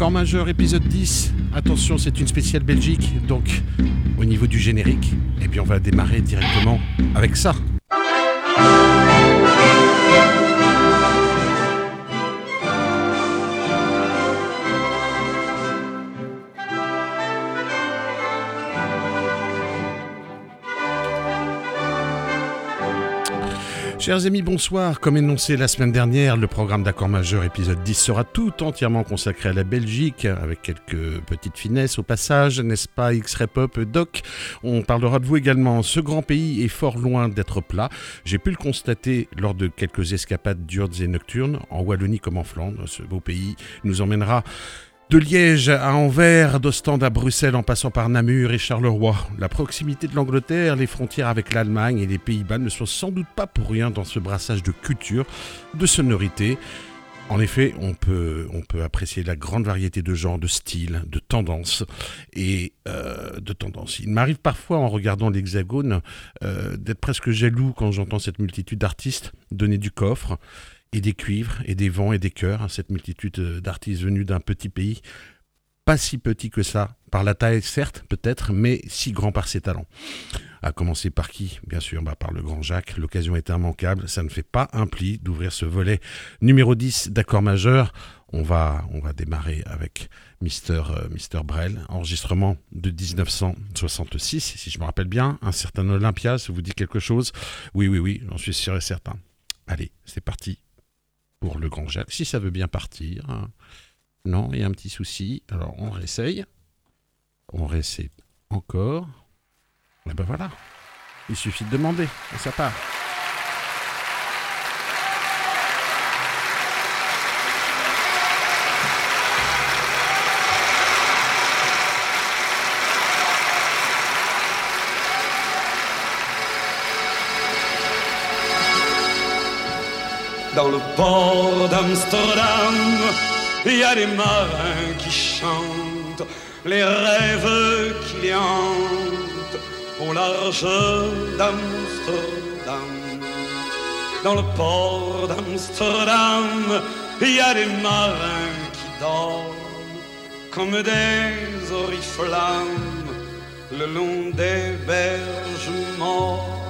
Accord majeur épisode 10. Attention, c'est une spéciale Belgique, donc au niveau du générique, eh bien on va démarrer directement avec ça. Chers amis, bonsoir. Comme énoncé la semaine dernière, le programme d'accord majeur épisode 10 sera tout entièrement consacré à la Belgique, avec quelques petites finesses au passage, n'est-ce pas X-Repop Doc? On parlera de vous également. Ce grand pays est fort loin d'être plat. J'ai pu le constater lors de quelques escapades diurnes et nocturnes, en Wallonie comme en Flandre. Ce beau pays nous emmènera de Liège à Anvers, d'Ostende à Bruxelles en passant par Namur et Charleroi, la proximité de l'Angleterre, les frontières avec l'Allemagne et les Pays-Bas ne sont sans doute pas pour rien dans ce brassage de culture, de sonorité. En effet, on peut, on peut apprécier la grande variété de genres, de styles, de tendances et euh, de tendances. Il m'arrive parfois, en regardant l'Hexagone, euh, d'être presque jaloux quand j'entends cette multitude d'artistes donner du coffre et des cuivres, et des vents, et des cœurs, hein, cette multitude euh, d'artistes venus d'un petit pays, pas si petit que ça, par la taille certes, peut-être, mais si grand par ses talents. À commencer par qui? Bien sûr, bah, par le grand Jacques. L'occasion est immanquable. Ça ne fait pas un pli d'ouvrir ce volet numéro 10 d'accord majeur. On va, on va démarrer avec Mister, euh, Mister Brel, enregistrement de 1966, si je me rappelle bien. Un certain Olympia, ça vous dit quelque chose? Oui, oui, oui, j'en suis sûr et certain. Allez, c'est parti pour le grand Jacques, si ça veut bien partir. Hein. Non, il y a un petit souci. Alors on réessaye. On réessaye encore. Et ben voilà. Il suffit de demander et ça part. Dans le port d'Amsterdam, il y a des marins qui chantent les rêves qui hantent au large d'Amsterdam. Dans le port d'Amsterdam, il y a des marins qui dorment comme des oriflammes le long des berges morts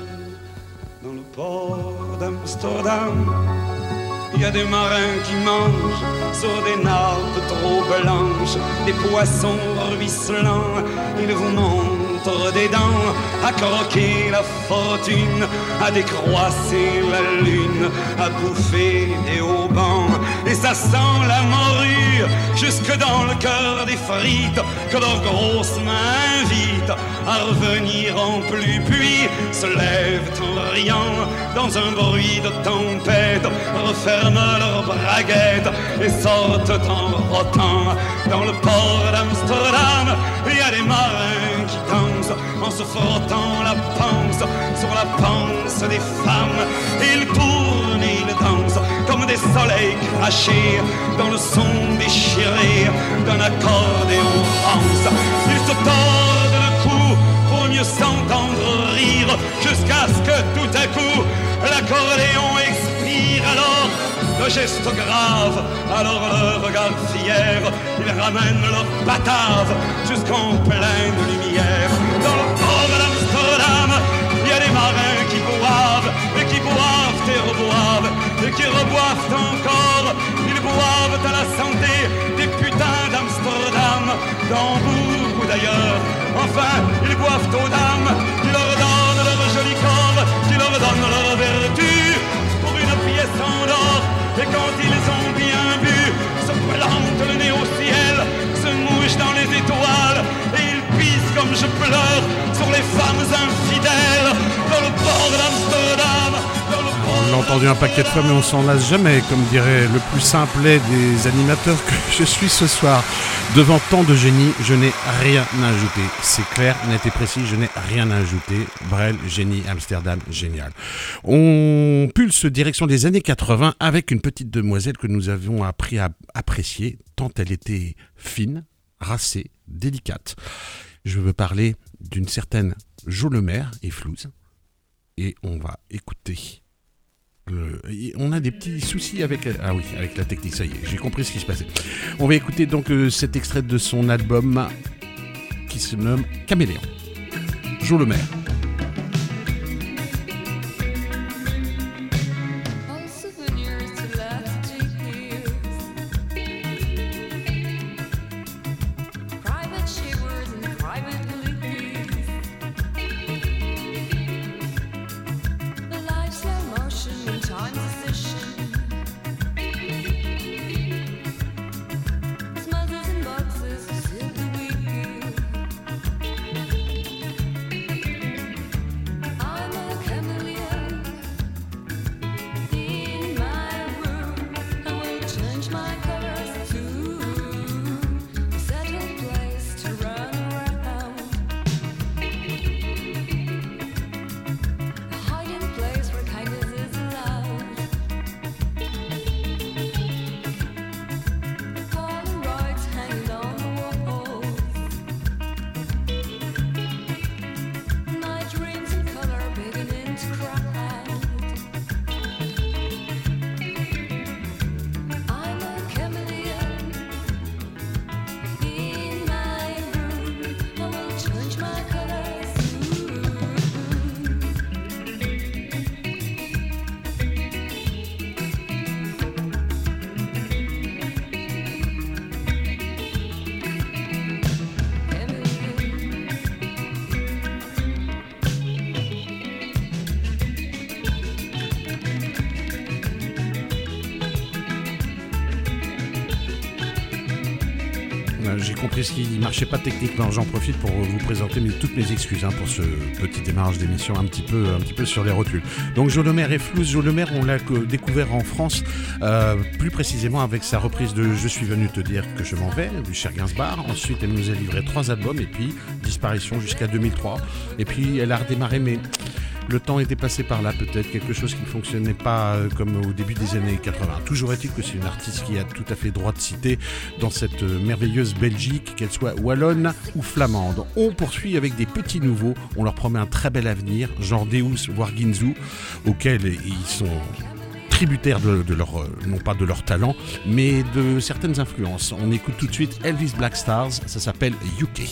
dans le port d'Amsterdam. Il y a des marins qui mangent sur des nappes trop blanches, des poissons ruisselants. Ils vous montrent des dents à croquer la fortune, à décroisser la lune, à bouffer des haubans. Et ça sent la morue jusque dans le cœur des frites que leurs grosses mains à revenir en plus. Puis se lèvent en riant dans un bruit de tempête, referment leurs braguettes et sortent en rotant dans le port d'Amsterdam. Il y a des marins qui dansent en se frottant la panse sur la panse des femmes. Ils tournent et ils dansent comme des soleils crachés dans le son déchiré d'un accordéon rance. Ils se tordent s'entendre rire jusqu'à ce que tout à coup l'accordéon expire alors le geste grave, alors le regard fier, ils ramènent leur batave jusqu'en pleine lumière. Dans le port d'Amsterdam, il y a des marins qui boivent, et qui boivent et qui reboivent encore. Ils boivent à la santé des putains d'Amsterdam, d'Hambourg ou d'ailleurs. Enfin, ils boivent aux dames qui leur donnent leur joli corps, qui leur donnent leur vertu pour une pièce en or. Et quand ils ont bien bu, se plantent le nez au ciel, se mouchent dans les étoiles, et ils pissent comme je pleure sur les femmes infidèles, dans le port d'Amsterdam, le port entendu un paquet de fois, mais on s'en lasse jamais, comme dirait le plus simplet des animateurs que je suis ce soir. Devant tant de génie, je n'ai rien à ajouter. C'est clair, net et précis, je n'ai rien à ajouter. Brel, génie, Amsterdam, génial. On pulse direction des années 80 avec une petite demoiselle que nous avions appris à apprécier, tant elle était fine, racée, délicate. Je veux parler d'une certaine Jo et Flouze. Et on va écouter on a des petits soucis avec, ah oui, avec la technique, ça y est, j'ai compris ce qui se passait. On va écouter donc euh, cet extrait de son album qui se nomme Caméléon. Jo Le Maire. Compris ce qui marchait pas techniquement. J'en profite pour vous présenter toutes mes excuses hein, pour ce petit démarrage d'émission un petit peu, un petit peu sur les rotules. Donc Jolomer et Flouze. Jolomer, on l'a découvert en France, euh, plus précisément avec sa reprise de Je suis venu te dire que je m'en vais du cher Gainsbourg. Ensuite, elle nous a livré trois albums et puis disparition jusqu'à 2003. Et puis elle a redémarré, mais le temps était passé par là peut-être, quelque chose qui ne fonctionnait pas euh, comme au début des années 80. Toujours est-il que c'est une artiste qui a tout à fait droit de citer dans cette euh, merveilleuse Belgique, qu'elle soit wallonne ou flamande. On poursuit avec des petits nouveaux, on leur promet un très bel avenir, genre Deus voire Ginzu, auxquels ils sont tributaires de, leur, euh, non pas de leur talent, mais de certaines influences. On écoute tout de suite Elvis Black Stars, ça s'appelle UK.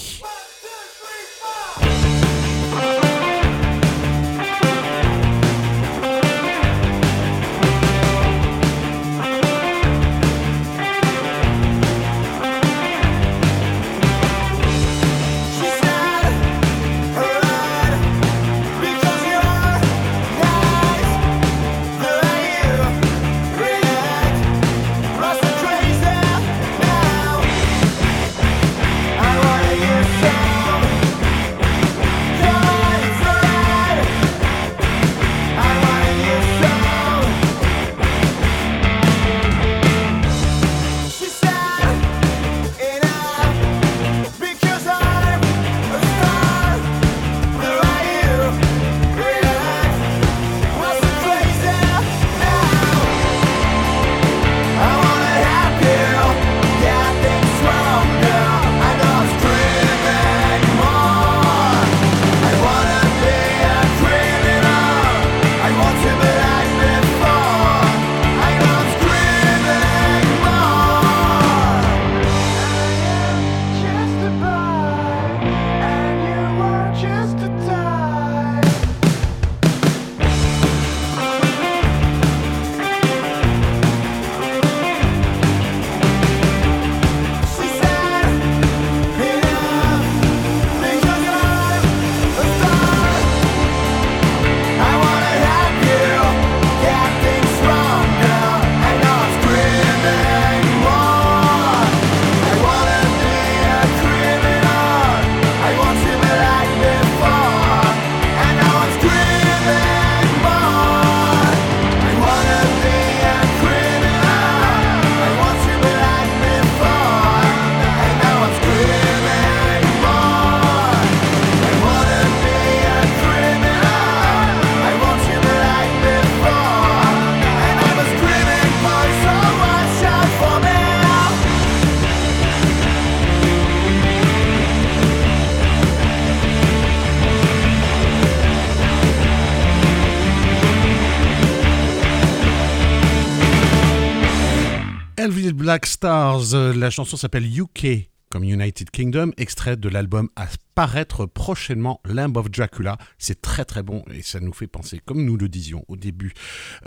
Black Stars, euh, la chanson s'appelle UK comme United Kingdom, extrait de l'album à paraître prochainement, Lamb of Dracula. C'est très très bon et ça nous fait penser, comme nous le disions au début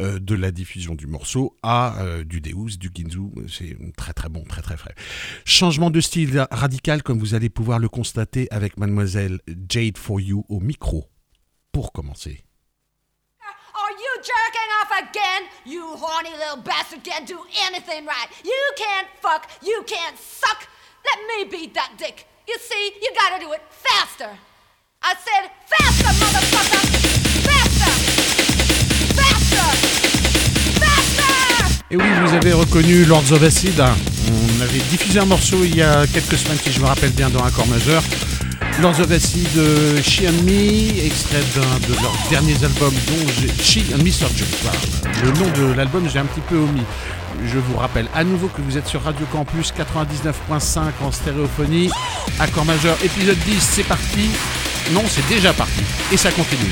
euh, de la diffusion du morceau, à euh, du Deus, du Ginzu. C'est très très bon, très très frais. Changement de style radical, comme vous allez pouvoir le constater avec mademoiselle Jade For You au micro. Pour commencer. Again? You horny little bastard can't do anything right. You can't fuck, you can't suck. Let me beat that dick. You see, you gotta do it faster. I said faster, motherfucker! Faster! Faster! Faster! Et oui, vous avez reconnu Lords of Acid. On avait diffusé un morceau il y a quelques semaines, si je me rappelle bien, dans un corps majeur. Lords of Acid, She and Me, extrait d'un de leurs derniers albums dont j'ai... She and Mr. Jones. Le nom de l'album, j'ai un petit peu omis. Je vous rappelle à nouveau que vous êtes sur Radio Campus 99.5 en stéréophonie. Accord majeur, épisode 10, c'est parti. Non, c'est déjà parti. Et ça continue.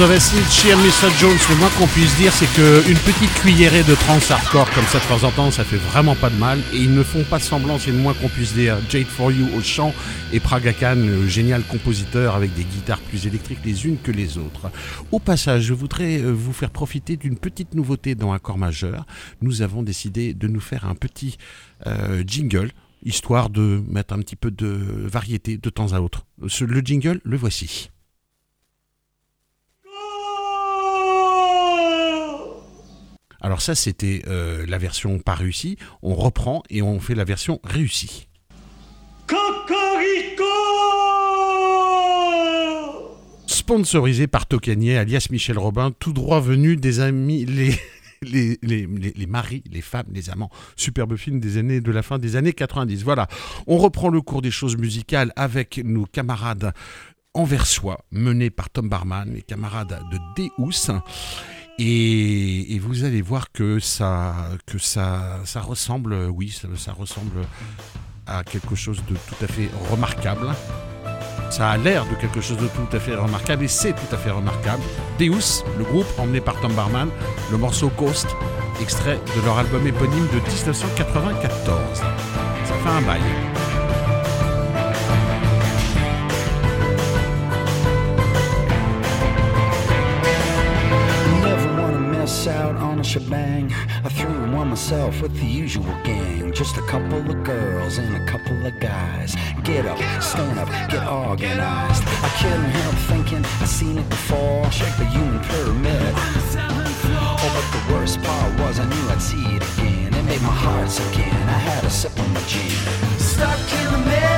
Acid, et Mr. Jones, le moins qu'on puisse dire, c'est qu'une petite cuillerée de trance hardcore comme ça de temps en temps, ça fait vraiment pas de mal. Et ils ne font pas semblant, c'est le moins qu'on puisse dire. Jade for You au chant et Praga Khan, génial compositeur avec des guitares plus électriques les unes que les autres. Au passage, je voudrais euh, vous faire profiter d'une petite nouveauté dans un corps majeur. Nous avons décidé de nous faire un petit euh, jingle histoire de mettre un petit peu de variété de temps à autre. Le jingle, le voici. Alors ça, c'était euh, la version pas réussie. On reprend et on fait la version réussie. Cocorico Sponsorisé par Tocanier, alias Michel Robin, tout droit venu des amis, les, les, les, les, maris, les femmes, les amants. Superbe film des années de la fin des années 90. Voilà, on reprend le cours des choses musicales avec nos camarades anversois, menés par Tom Barman, les camarades de Deus. Et, vous allez voir que ça, que ça, ça ressemble, oui, ça, ressemble à quelque chose de tout à fait remarquable. Ça a l'air de quelque chose de tout à fait remarquable et c'est tout à fait remarquable. Deus, le groupe emmené par Tom Barman, le morceau Coast, extrait de leur album éponyme de 1994. Ça fait un bail. Shebang. I threw one myself with the usual gang. Just a couple of girls and a couple of guys. Get up, stand up, get organized. I couldn't help thinking I seen it before. The human pyramid. Oh, but the worst part was I knew I'd see it again. It made my heart sick in. I had a sip of my gin. Stuck in the middle.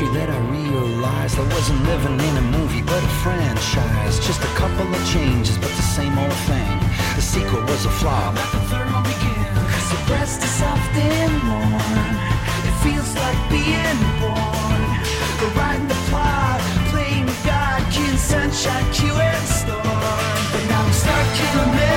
You that I realized I wasn't living in a movie but a franchise. Just a couple of changes, but the same old thing. The sequel was a flop. The third one began. Cause the breast is soft and warm. It feels like being born. The ride the plot, playing God, King Sunshine, Q and Storm. But now I'm stuck in the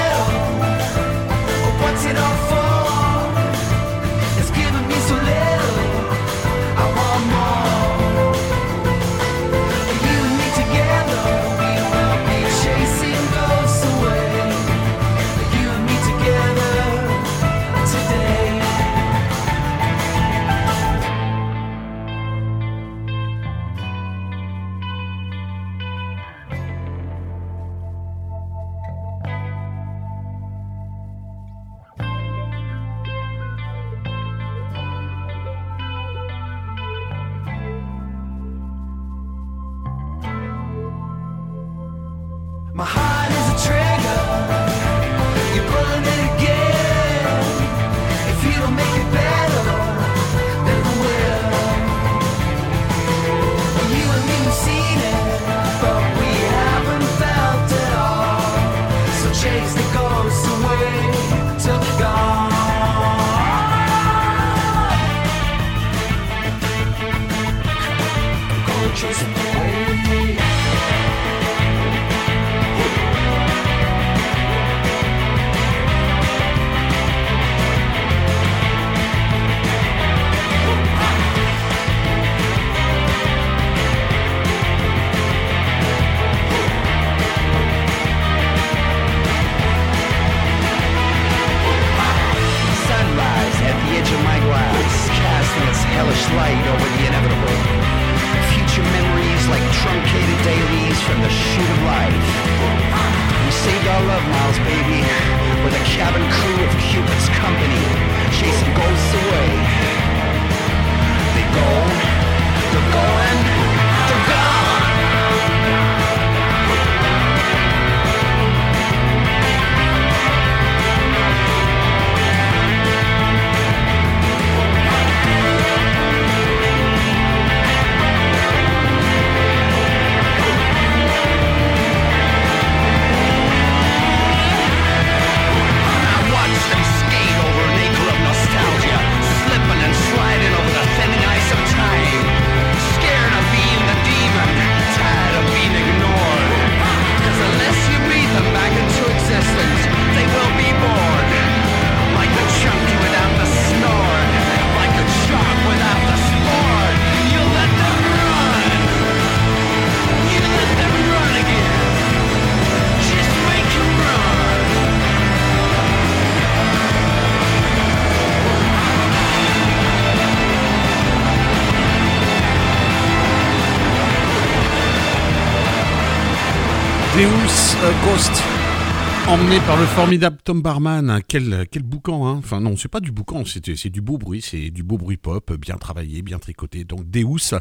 Par le formidable Tom Barman, quel, quel boucan, hein enfin non, c'est pas du boucan, c'est du beau bruit, c'est du beau bruit pop, bien travaillé, bien tricoté. Donc Deus,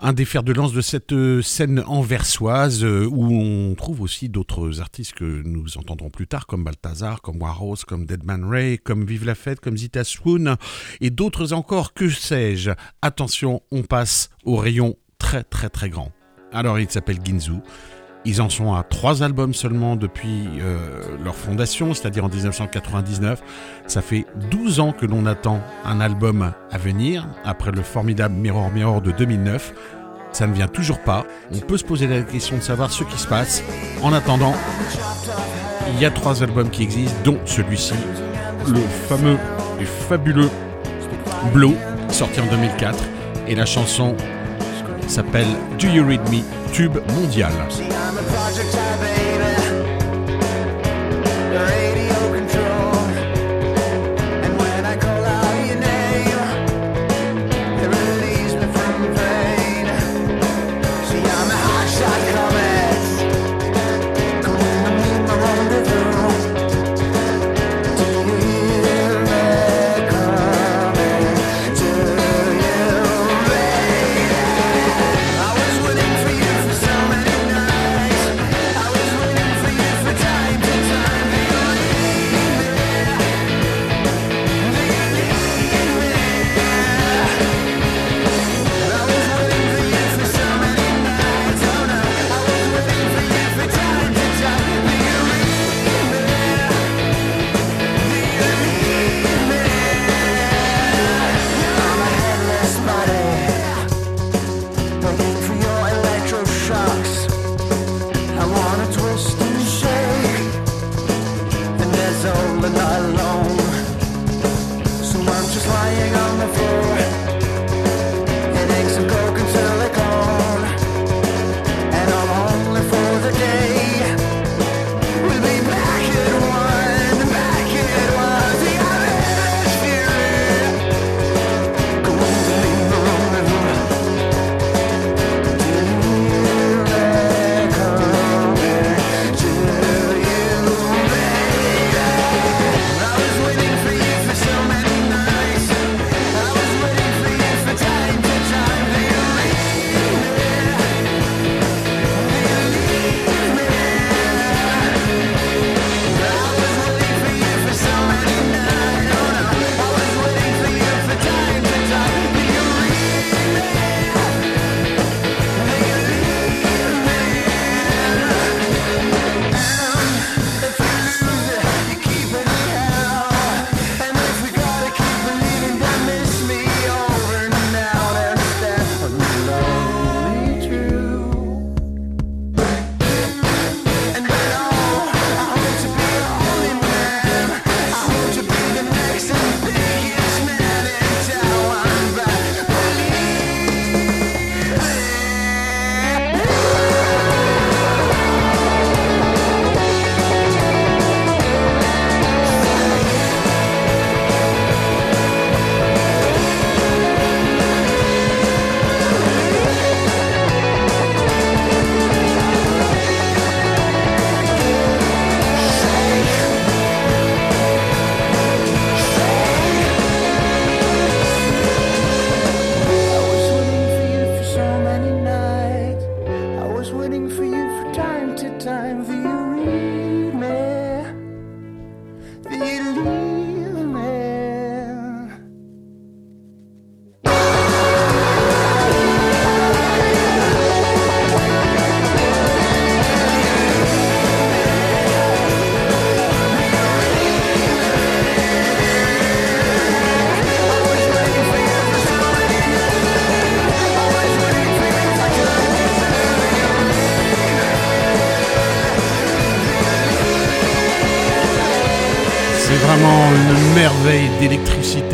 un des fers de lance de cette euh, scène anversoise euh, où on trouve aussi d'autres artistes que nous entendrons plus tard, comme Balthazar, comme Warros, comme Deadman Ray, comme Vive la Fête, comme Zita Swoon, et d'autres encore, que sais-je. Attention, on passe au rayon très très très grand. Alors il s'appelle Ginzu. Ils en sont à trois albums seulement depuis euh, leur fondation, c'est-à-dire en 1999. Ça fait 12 ans que l'on attend un album à venir, après le formidable Mirror Mirror de 2009. Ça ne vient toujours pas. On peut se poser la question de savoir ce qui se passe. En attendant, il y a trois albums qui existent, dont celui-ci, le fameux et fabuleux Blow, sorti en 2004, et la chanson s'appelle Do You Read Me, tube mondial.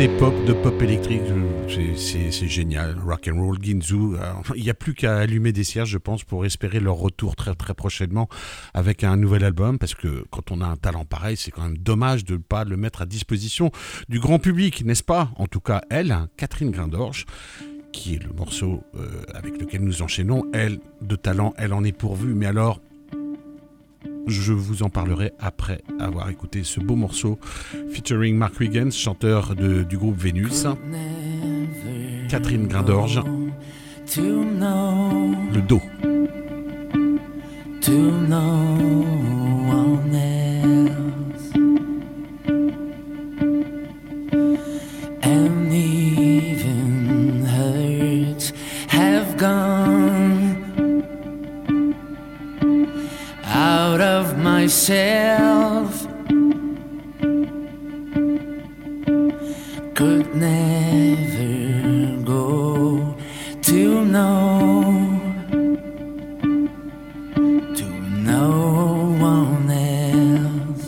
Pop, de pop électrique, c'est génial. Rock and roll, Ginzu. Euh, il n'y a plus qu'à allumer des cierges, je pense, pour espérer leur retour très très prochainement avec un nouvel album, parce que quand on a un talent pareil, c'est quand même dommage de ne pas le mettre à disposition du grand public, n'est-ce pas? En tout cas, elle, Catherine Grindorge qui est le morceau euh, avec lequel nous enchaînons, elle, de talent, elle en est pourvue, mais alors Je vous en parlerai après avoir écouté ce beau morceau featuring Mark Wiggins, chanteur du groupe Vénus. Catherine Grindorge. Le dos. Myself. Could never go to know to no one else.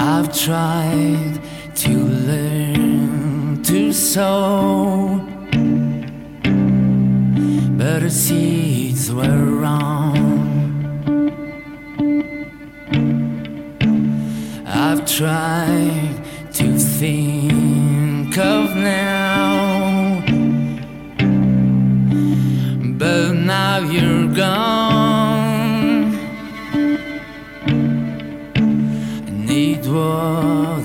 I've tried to learn to sow but the seeds were wrong. I've tried to think of now. But now you're gone. Need water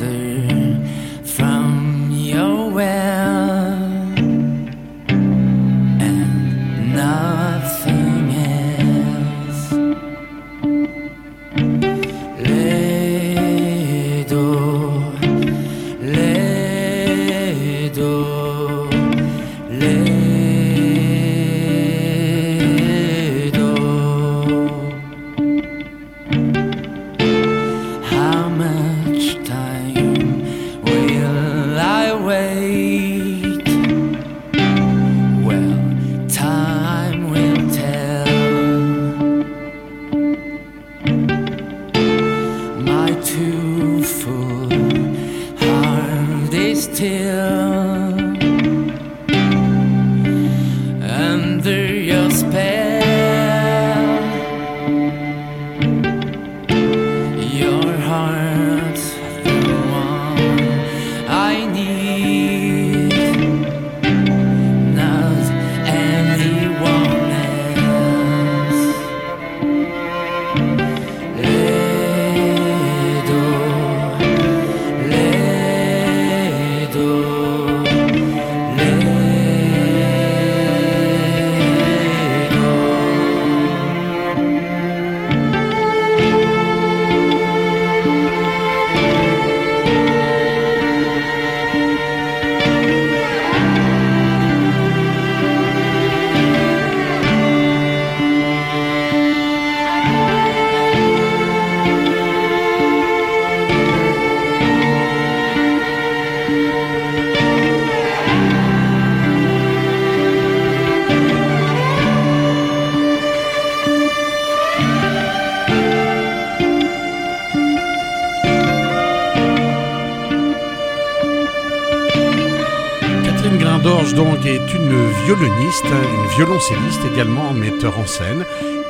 violoncelliste également, metteur en scène.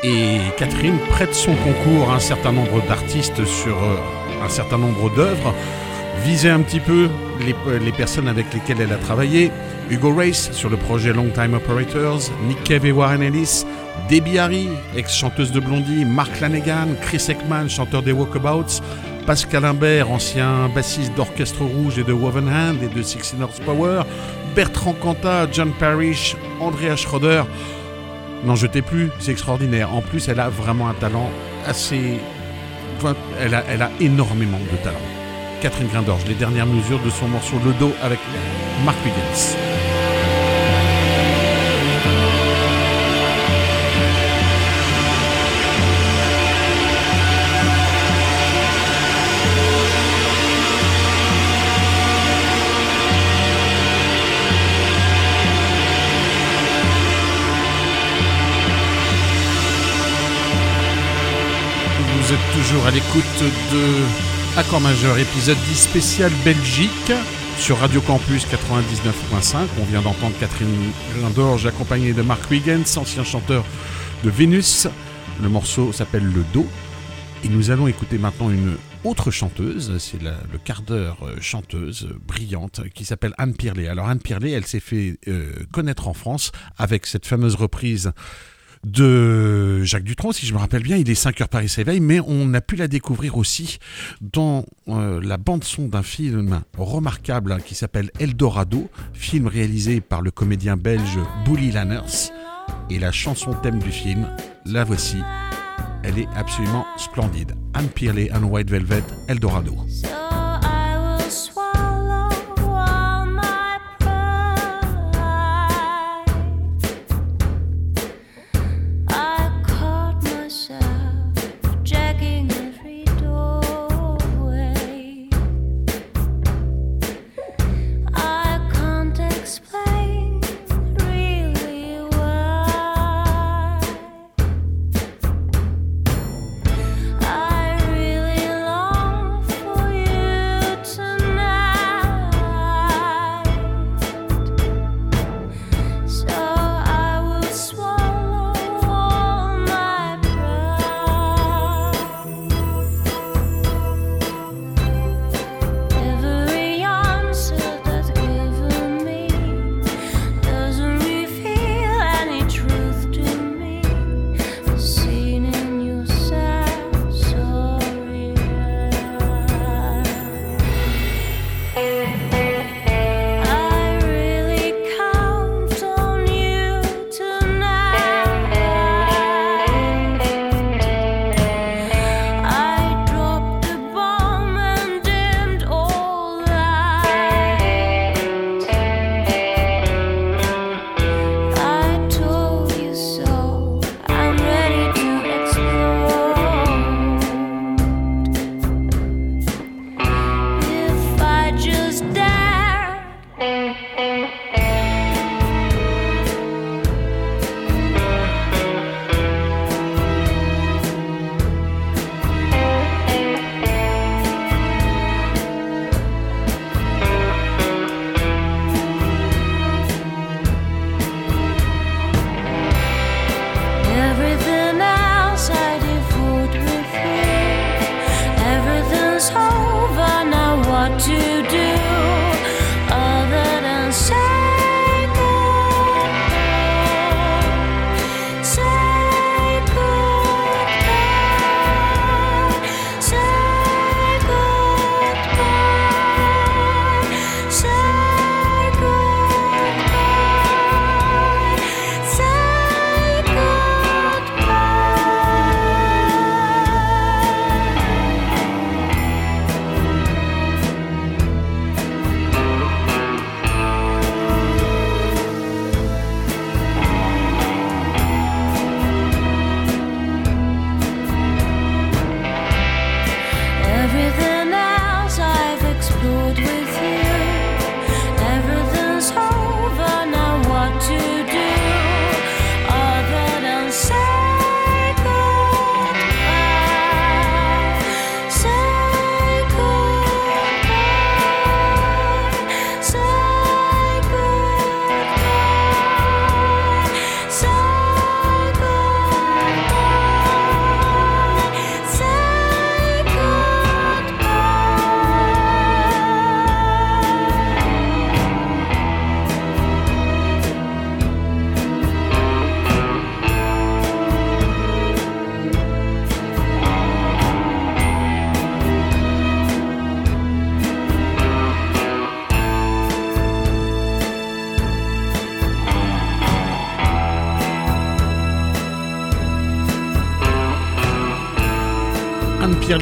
Et Catherine prête son concours à un certain nombre d'artistes sur euh, un certain nombre d'œuvres. Visait un petit peu les, personnes avec lesquelles elle a travaillé. Hugo Race sur le projet Long Time Operators, Nick Cave et Warren Ellis, Debbie Harry, ex-chanteuse de Blondie, Mark Lanegan, Chris Ekman, chanteur des Walkabouts, Pascal Imbert, ancien bassiste d'Orchestre Rouge et de Woven Hand et de Sixteen Power, Bertrand Cantat, John Parrish, Andrea Schroeder. N'en jetez plus, c'est extraordinaire. En plus, elle a vraiment un talent assez. elle, a, elle a énormément de talent. Catherine Grindorge, les dernières mesures de son morceau Le dos avec Mark Wiggins. Toujours à l'écoute de Accord majeur, épisode 10 spécial Belgique sur Radio Campus 99.5. On vient d'entendre Catherine Grindorge accompagnée de Mark Wiggins, ancien chanteur de Vénus. Le morceau s'appelle Le Do. Et nous allons écouter maintenant une autre chanteuse, c'est le quart d'heure euh, chanteuse brillante qui s'appelle Anne Pirlet. Alors Anne Pirlet, elle s'est fait euh, connaître en France avec cette fameuse reprise de Jacques Dutronc, si je me rappelle bien. Il est 5 heures Paris s'éveille, mais on a pu la découvrir aussi dans euh, la bande-son d'un film remarquable qui s'appelle Eldorado, film réalisé par le comédien belge Bully Lanners. Et la chanson thème du film, la voici. Elle est absolument splendide. Anne Pearley and White Velvet, Eldorado.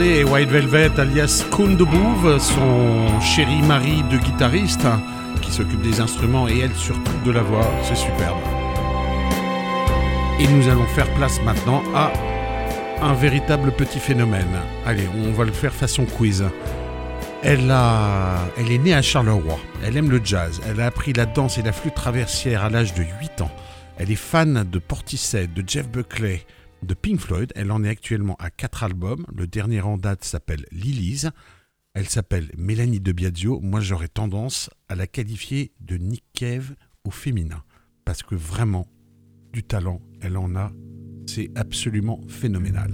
Et White Velvet alias Kundebouve, son chéri mari de guitariste qui s'occupe des instruments et elle surtout de la voix, c'est superbe. Et nous allons faire place maintenant à un véritable petit phénomène. Allez, on va le faire façon quiz. Elle, a... elle est née à Charleroi, elle aime le jazz, elle a appris la danse et la flûte traversière à l'âge de 8 ans. Elle est fan de Portishead, de Jeff Buckley, de Pink Floyd. Elle en est actuellement à quatre albums. Le dernier en date s'appelle Lilies. Elle s'appelle Mélanie de Biagio. Moi, j'aurais tendance à la qualifier de Nick Cave au féminin. Parce que vraiment, du talent, elle en a. C'est absolument phénoménal.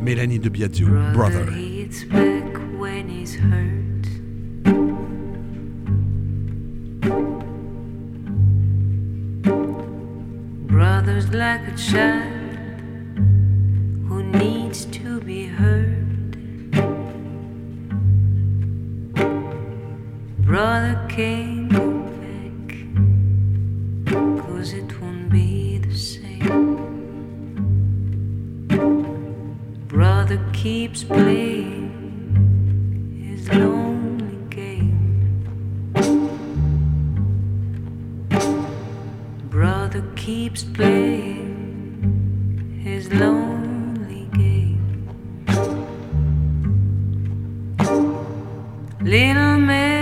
Mélanie de Biagio, Brother. Brothers like a child who needs to be heard. Brother go back, cause it won't be the same. Brother keeps playing keeps playing his lonely game. Little man,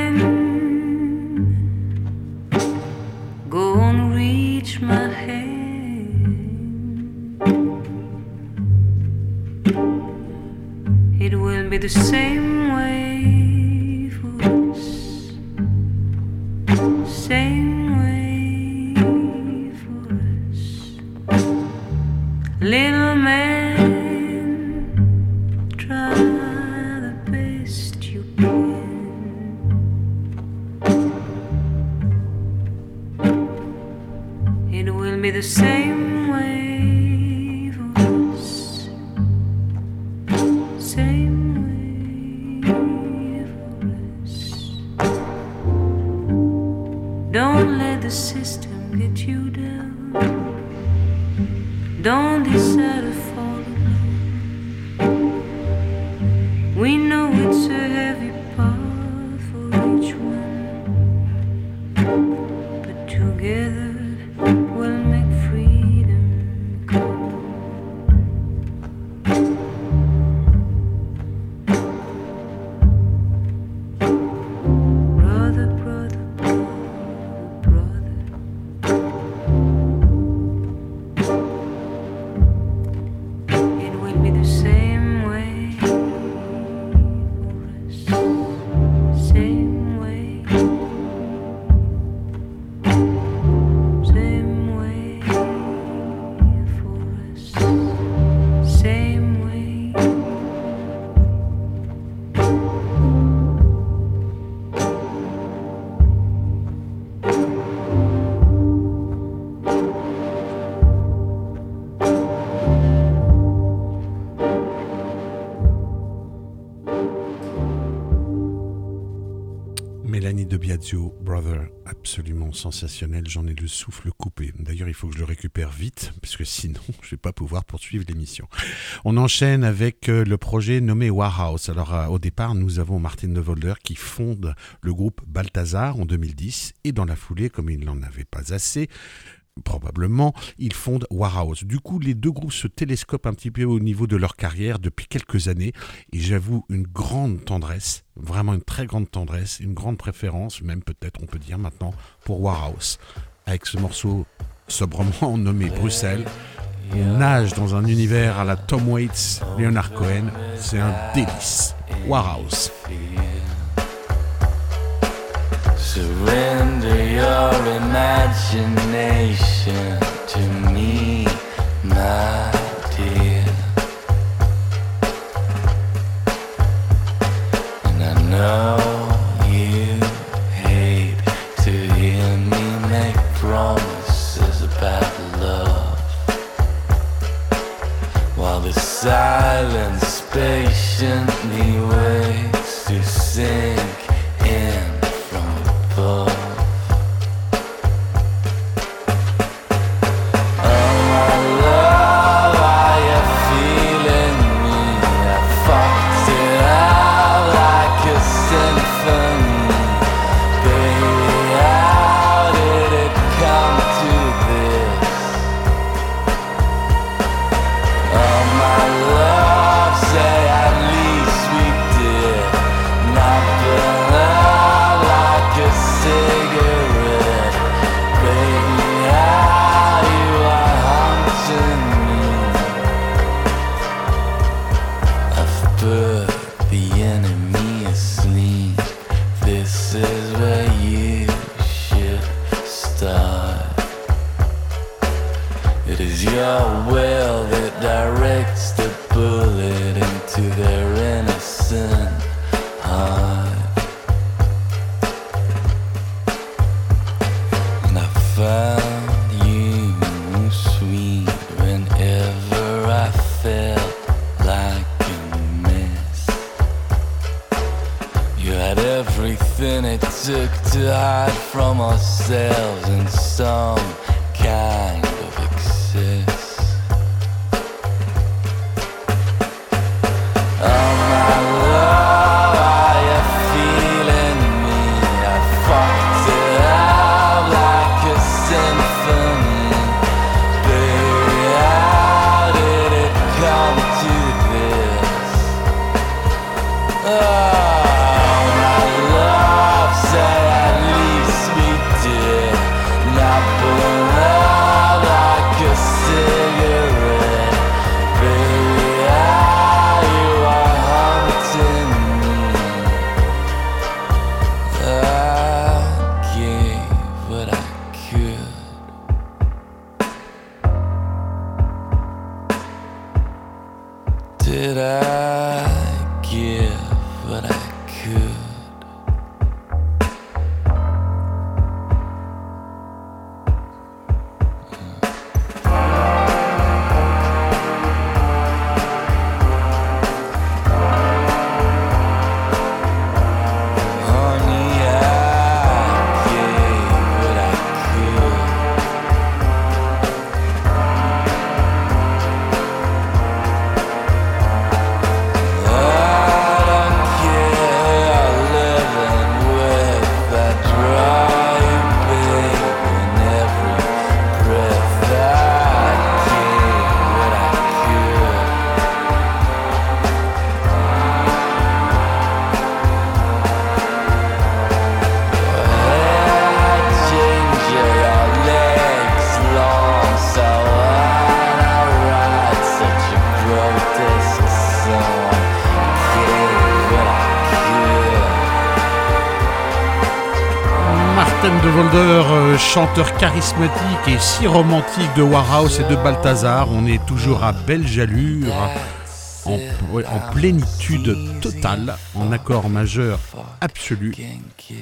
Brother, absolument sensationnel. J'en ai le souffle coupé. D'ailleurs, il faut que je le récupère vite, parce que sinon, je vais pas pouvoir poursuivre l'émission. On enchaîne avec euh, le projet nommé Warhouse. Alors, euh, au départ, nous avons Martin de Volder qui fonde le groupe Balthazar en 2010, et dans la foulée, comme il n'en avait pas assez, probablement, ils fondent Warhouse. Du coup, les deux groupes se télescopent un petit peu au niveau de leur carrière depuis quelques années, et j'avoue une grande tendresse, vraiment une très grande tendresse, une grande préférence, même peut-être on peut dire maintenant, pour Warhouse. Avec ce morceau sobrement nommé Bruxelles, on nage dans un univers à la Tom Waits, Leonard Cohen, c'est un délice. Warhouse. Surrender your imagination to me, my dear. And I know you hate to hear me make promises about love. While the silence patiently waits to sink chanteur charismatique et si romantique de Warhouse et de Balthazar. On est toujours à belle jalure, en, plénitude totale, en accord majeur absolu.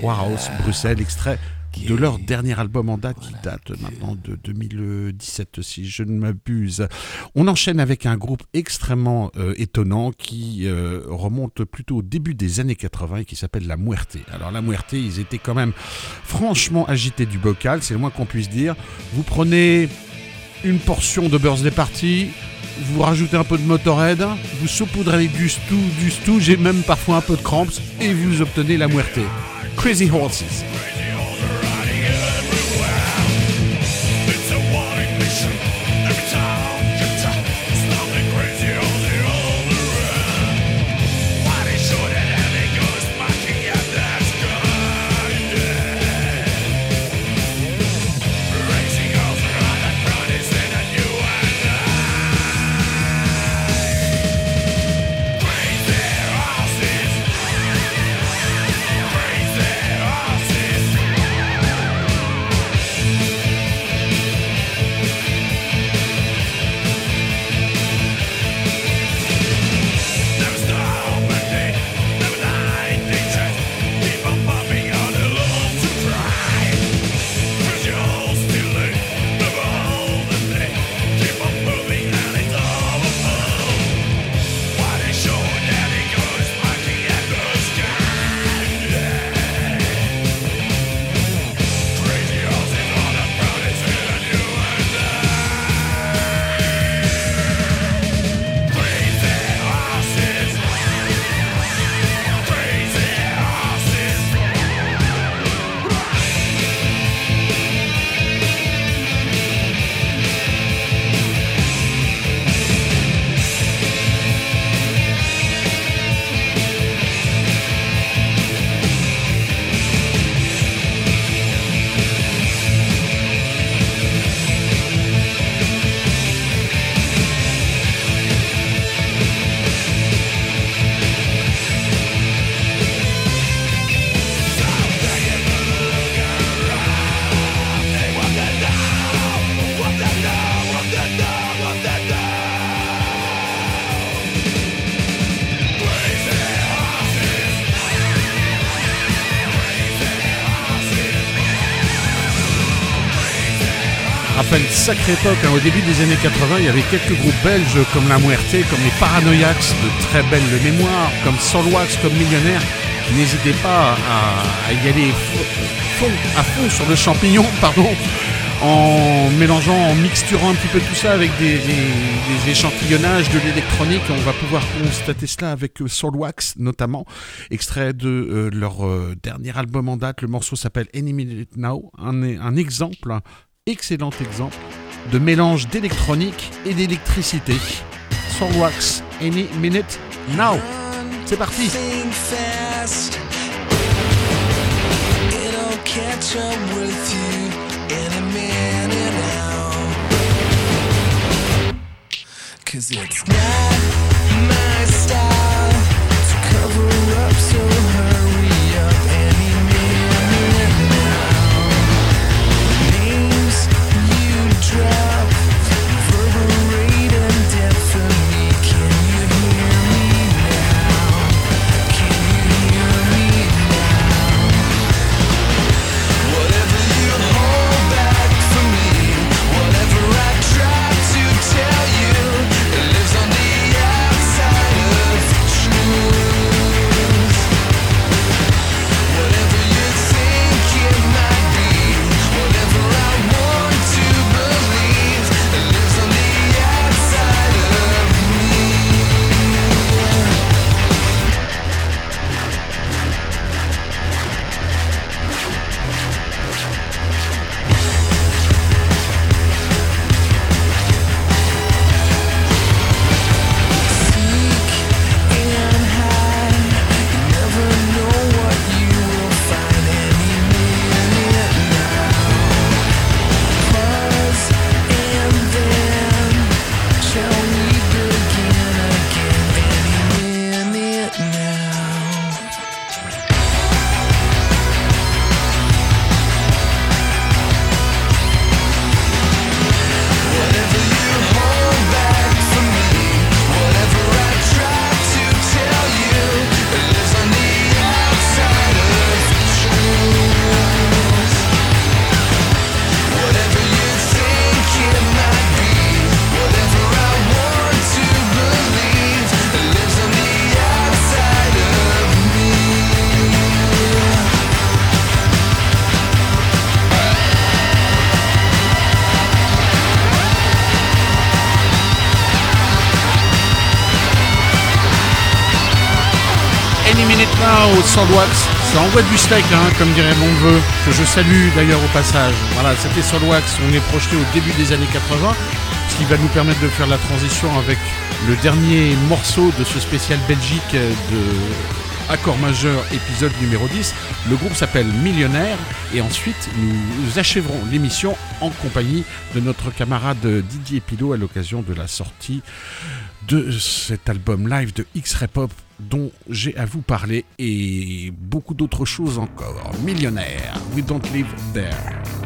Warhouse, Bruxelles, extrait de leur dernier album en date qui date maintenant de 2017 si je ne m'abuse. On enchaîne avec un groupe extrêmement euh, étonnant qui euh, remonte plutôt au début des années 80 et qui s'appelle La Muerte. Alors La Muerte, ils étaient quand même franchement agités du bocal, c'est le moins qu'on puisse dire. Vous prenez une portion de Birthday Party, vous rajoutez un peu de Motorhead, vous saupoudrez du stew, du stew, j'ai même parfois un peu de cramps et vous obtenez La Muerte. Crazy Horses. Rappelle une sacrée époque. hein. Au début des années 80, il y avait quelques groupes belges comme La Muerte, comme les Paranoiacs, de très belle mémoire, comme Solwax, comme Millionnaire, N'hésitez pas à, y aller à fond sur le champignon, pardon, en mélangeant, en mixturant un petit peu tout ça avec des, échantillonnages de l'électronique. On va pouvoir constater cela avec euh, Soulwax notamment, extrait de euh, leur euh, dernier album en date. Le morceau s'appelle Minute Now, un, un exemple, excellent exemple de mélange d'électronique et d'électricité. Soulwax, Any Minute Now. C'est parti. Soulwax, ça envoie du steak, hein, comme dirait mon neveu, que je salue d'ailleurs au passage. Voilà, c'était Soulwax, on est projeté au début des années 80, ce qui va nous permettre de faire la transition avec le dernier morceau de ce spécial Belgique de Accord majeur épisode numéro 10. Le groupe s'appelle Millionnaire et ensuite nous achèverons l'émission en compagnie de notre camarade Didier Pilot à l'occasion de la sortie de cet album live de X-Ray Pop dont j'ai à vous parler et beaucoup d'autres choses encore. Millionnaire, We Don't Live There.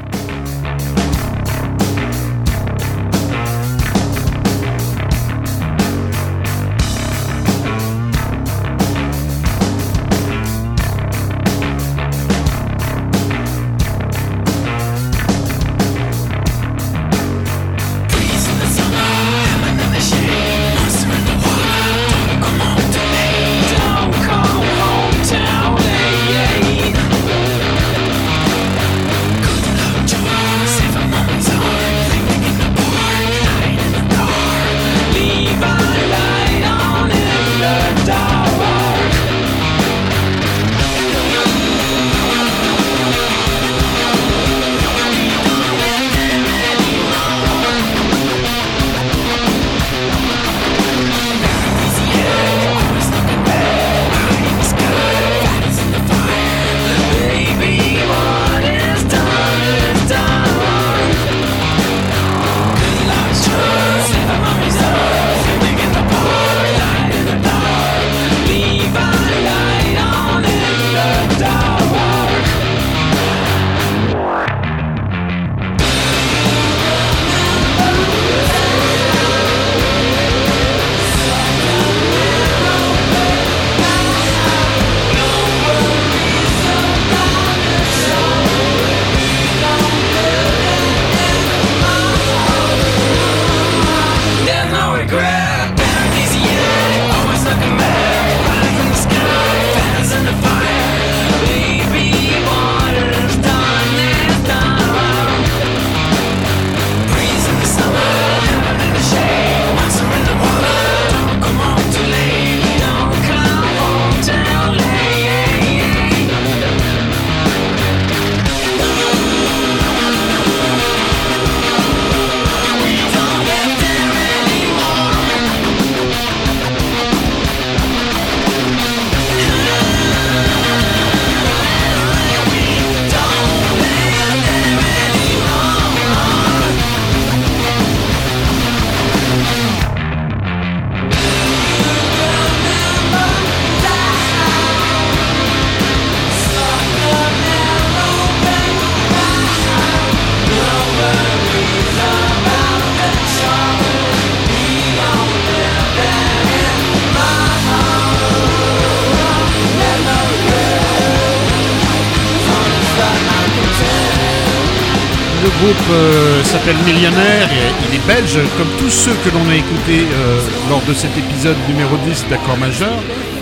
S'appelle Millionnaire et il est belge, comme tous ceux que l'on a écoutés euh, lors de cet épisode numéro 10 d'accord majeur.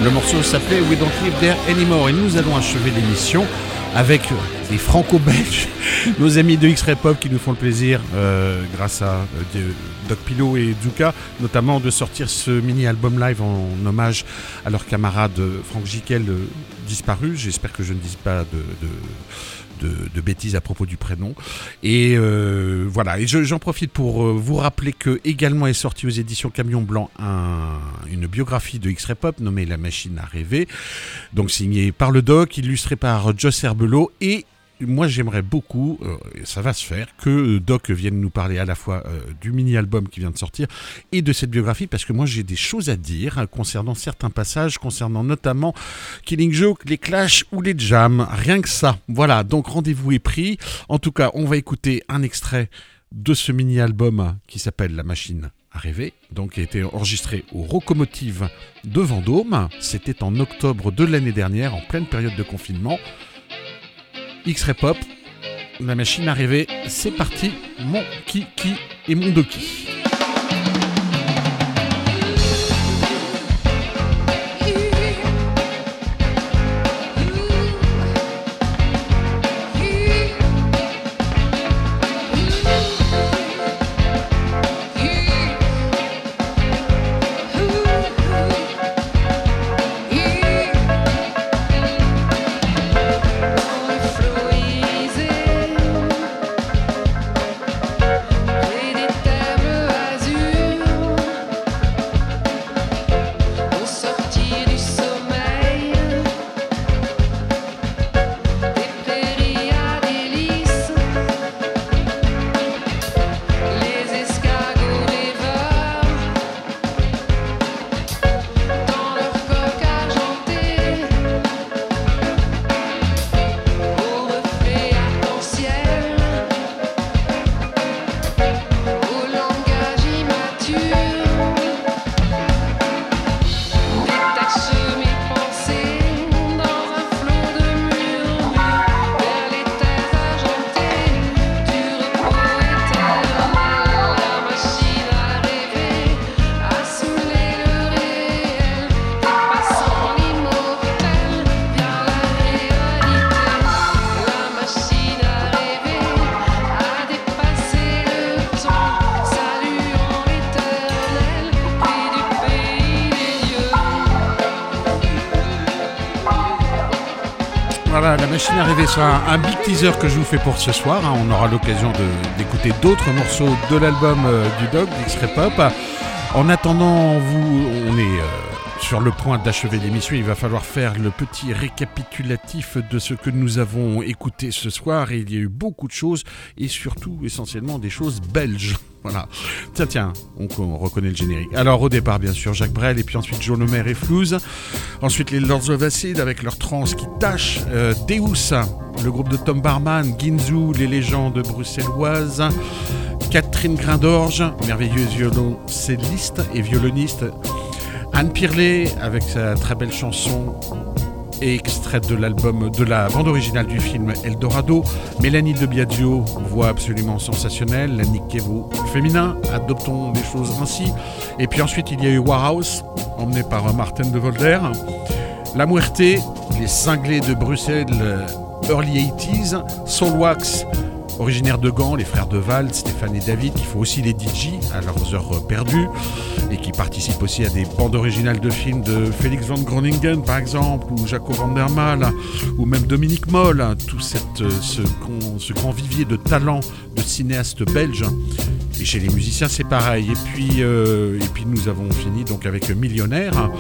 Le morceau s'appelait We Don't Live There Anymore et nous allons achever l'émission avec des franco-belges, nos amis de X-Ray Pop qui nous font le plaisir, euh, grâce à euh, Doc Pilo et Zuka, notamment de sortir ce mini-album live en hommage à leur camarade euh, Franck Giquel euh, disparu. J'espère que je ne dis pas de, de- bêtises à propos du prénom. Et euh, voilà, et je- j'en profite pour euh, vous rappeler que également est sorti aux éditions Camion Blanc un- une biographie de X-Ray Pop nommée La Machine à rêver, donc signée par le doc, illustrée par Joss Herbelot et moi j'aimerais beaucoup, euh, et ça va se faire, que Doc vienne nous parler à la fois euh, du mini-album qui vient de sortir et de cette biographie, parce que moi j'ai des choses à dire hein, concernant certains passages, concernant notamment Killing Joke, les Clash ou les Jams, rien que ça. Voilà, donc rendez-vous est pris. En tout cas, on va écouter un extrait de ce mini-album qui s'appelle La Machine à rêver, donc qui a été enregistré au Rocomotive de Vendôme. C'était en octobre de l'année dernière, en pleine période de confinement. X-Ray Pop, La Machine rêver, c'est parti, mon kiki et mon doki. Voilà, la machine à rêver, un, big teaser que je vous fais pour ce soir. hein. On aura l'occasion d'écouter d'autres morceaux de l'album euh, du Dog, d'X-Ray Pop. En attendant, vous, on est euh, sur le point d'achever l'émission. Il va falloir faire le petit récapitulatif de ce que nous avons écouté ce soir. Il y a eu beaucoup de choses et surtout, essentiellement, des choses belges. Voilà. Tiens, tiens, on, on reconnaît le générique. Alors, au départ, bien sûr, Jacques Brel, et puis ensuite Joe Lemaire et Flouze. Ensuite, les Lords of Acid avec leur trans qui tâche. Euh, Deus, le groupe de Tom Barman. Ginzu, les légendes bruxelloises. Catherine Grindorge, merveilleuse violoncelliste et violoniste. Anne Pirlet avec sa très belle chanson et extraite de l'album de la bande originale du film Eldorado. Mélanie de Biagio, voix absolument sensationnelle. La Nick Kevo féminin, adoptons les choses ainsi. Et puis ensuite, il y a eu Warhouse, emmené par Martin de Volder. La Muerte, les cinglés de Bruxelles, Early 80s. Soulwax, originaire de Gand, les frères de Val, Stéphane et David, qui font aussi les DJ à leurs heures perdues et qui participent aussi à des bandes originales de films de Félix van Groningen par exemple, ou Jaco van der Maal, ou même Dominique Moll, tout cette, euh, ce, ce grand vivier de talents de cinéastes belges. Et chez les musiciens, c'est pareil. Et puis, euh, nous avons fini donc avec Millionnaire,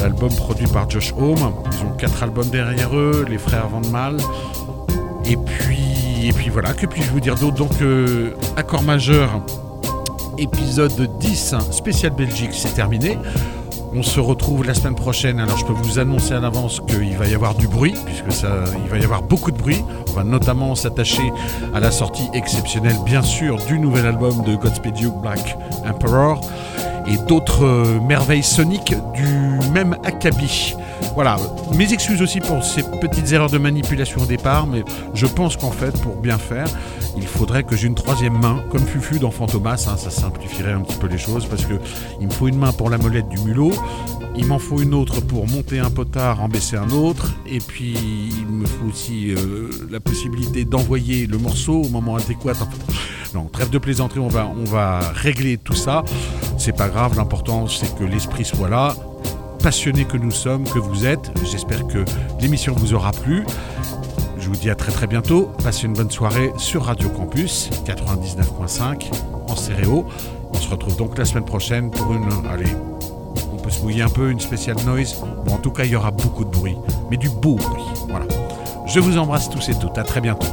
l'album produit par Josh Home. Ils ont quatre albums derrière eux, les frères Van Mal. Et puis, et puis voilà, que puis-je vous dire d'autre Donc, euh, accord majeur, épisode 10, spécial Belgique, c'est terminé. On se retrouve la semaine prochaine. Alors, je peux vous annoncer à l'avance qu'il va y avoir du bruit, puisque ça, il va y avoir beaucoup de bruit. On va notamment s'attacher à la sortie exceptionnelle, bien sûr, du nouvel album de Godspeed You Black Emperor et d'autres merveilles soniques du même acabit. Voilà, mes excuses aussi pour ces petites erreurs de manipulation au départ, mais je pense qu'en fait, pour bien faire, il faudrait que j'ai une troisième main, comme Fufu dans Fantomas, hein, ça simplifierait un petit peu les choses, parce que il me faut une main pour la molette du mulot, il m'en faut une autre pour monter un potard, en baisser un autre, et puis il me faut aussi euh, la possibilité d'envoyer le morceau au moment adéquat. Non, trêve de plaisanterie, on va régler tout ça. C'est pas grave, l'important c'est que l'esprit soit là. Passionnés que nous sommes, que vous êtes. J'espère que l'émission vous aura plu. Je vous dis à très très bientôt. Passez une bonne soirée sur Radio Campus 99.5 en stéréo. On se retrouve donc la semaine prochaine pour une. Allez, on peut se mouiller un peu, une spéciale noise. Bon, en tout cas, il y aura beaucoup de bruit, mais du beau bruit. Voilà. Je vous embrasse tous et toutes. À très bientôt.